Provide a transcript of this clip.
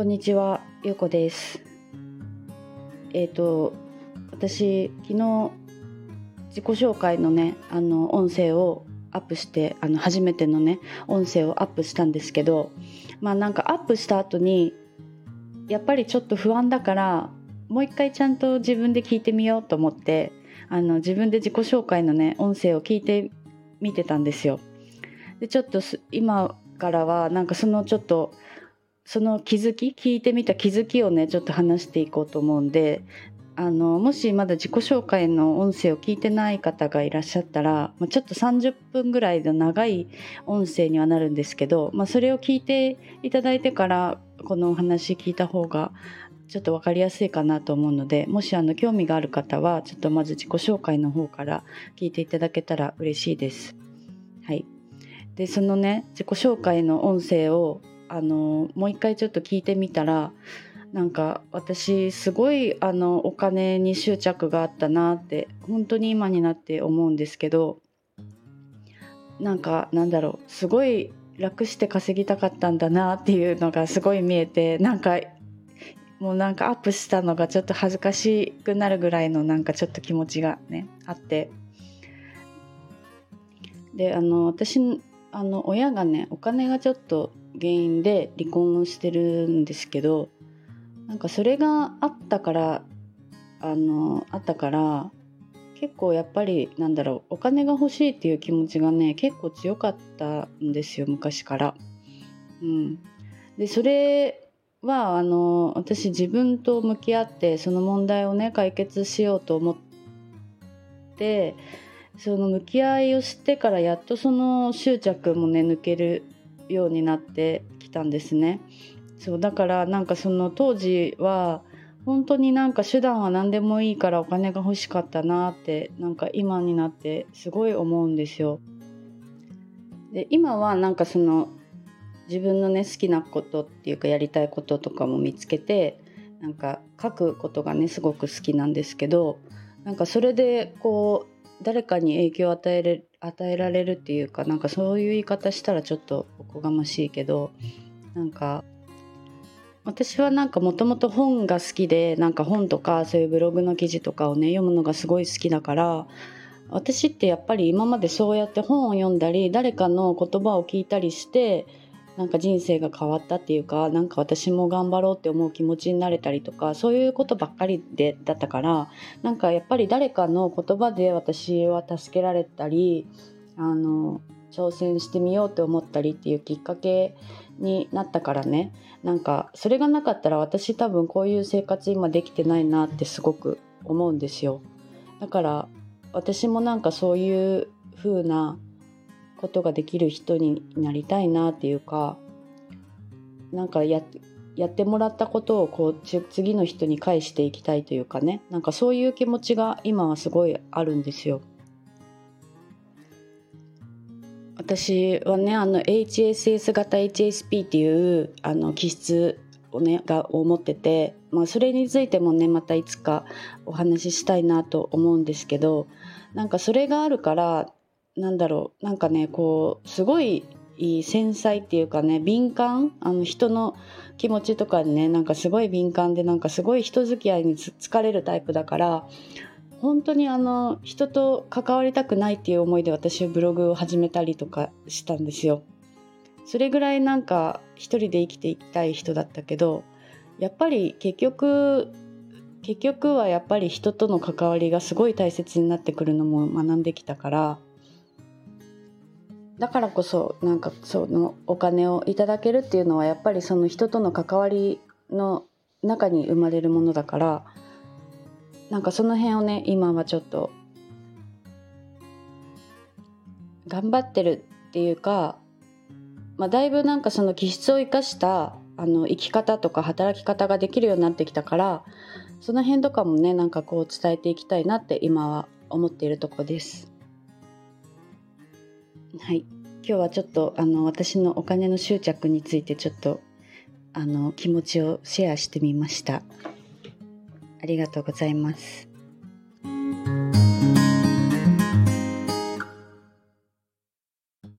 こんにちは、ゆうこです。えっ、と、私、昨日、自己紹介のね、あの、音声をアップして、あの、初めてのね、音声をアップしたんですけど、まあなんかアップした後に、やっぱりちょっと不安だから、もう一回ちゃんと自分で聞いてみようと思って、あの、自分で自己紹介のね、音声を聞いてみてたんですよ。で、ちょっと今からは、なんかそのちょっと、その気づき聞いてみた気づきをねちょっと話していこうと思うんであのもしまだ自己紹介の音声を聞いてない方がいらっしゃったら、まあ、ちょっと30分ぐらいの長い音声にはなるんですけど、まあ、それを聞いていただいてからこのお話聞いた方がちょっと分かりやすいかなと思うのでもしあの興味がある方はちょっとまず自己紹介の方から聞いていただけたら嬉しいです。はい、でそのね自己紹介の音声をあのもう一回ちょっと聞いてみたらなんか私すごいあのお金に執着があったなって本当に今になって思うんですけどなんかなんだろうすごい楽して稼ぎたかったんだなっていうのがすごい見えてなんかもうなんかアップしたのがちょっと恥ずかしくなるぐらいのなんかちょっと気持ちがねあって。であの私あの親がねお金がちょっと原因で離婚をしてるんですけどなんかそれがあったからあのあったから結構やっぱりなんだろうお金が欲しいっていう気持ちがね結構強かったんですよ昔から。うん、でそれはあの私自分と向き合ってその問題をね解決しようと思ってその向き合いをしてからやっとその執着もね抜けるようになってきたんですね。そうだからなんかその当時は本当になんか手段は何でもいいからお金が欲しかったなってなんか今になってすごい思うんですよ。で今はなんかその自分のね好きなことっていうかやりたいこととかも見つけてなんか書くことがねすごく好きなんですけどなんかそれでこう誰かに影響を与えれ与えられるっていうかなんかそういう言い方したらちょっとおこがましいけどなんか私はなんかもともと本が好きでなんか本とかそういうブログの記事とかをね読むのがすごい好きだから私ってやっぱり今までそうやって本を読んだり誰かの言葉を聞いたりしてなんか人生が変わったっていうかなんか私も頑張ろうって思う気持ちになれたりとかそういうことばっかりでだったからなんかやっぱり誰かの言葉で私は助けられたりあの挑戦してみようって思ったりっていうきっかけになったからね。なんかそれがなかったら私多分こういう生活今できてないなってすごく思うんですよ。だから私もなんかそういう風なことができる人になりたいなっていうかなんかややってもらったことをこう次の人に返していきたいというかねなんかそういう気持ちが今はすごいあるんですよ。私はねあの HSS 型 HSP っていうあの気質をねがを持ってて、まあ、それについてもねまたいつかお話ししたいなと思うんですけどなんかそれがあるからなんだろうなんかねこうすごい繊細っていうかね敏感？あの人の気持ちとかにねなんかすごい敏感でなんかすごい人付き合いに疲れるタイプだから本当にあの人と関わりたくないっていう思いで私ブログを始めたりとかしたんですよ。それぐらいなんか一人で生きていきたい人だったけどやっぱり結局結局はやっぱり人との関わりがすごい大切になってくるのも学んできたからだからこそなんかそのお金をいただけるっていうのはやっぱりその人との関わりの中に生まれるものだからなんかその辺をね今はちょっと頑張ってるっていうか、まあ、だいぶなんかその気質を生かしたあの生き方とか働き方ができるようになってきたからその辺とかもねなんかこう伝えていきたいなって今は思っているとこです。はい今日はちょっとあの私のお金の執着についてちょっとあの気持ちをシェアしてみました。ありがとうございます。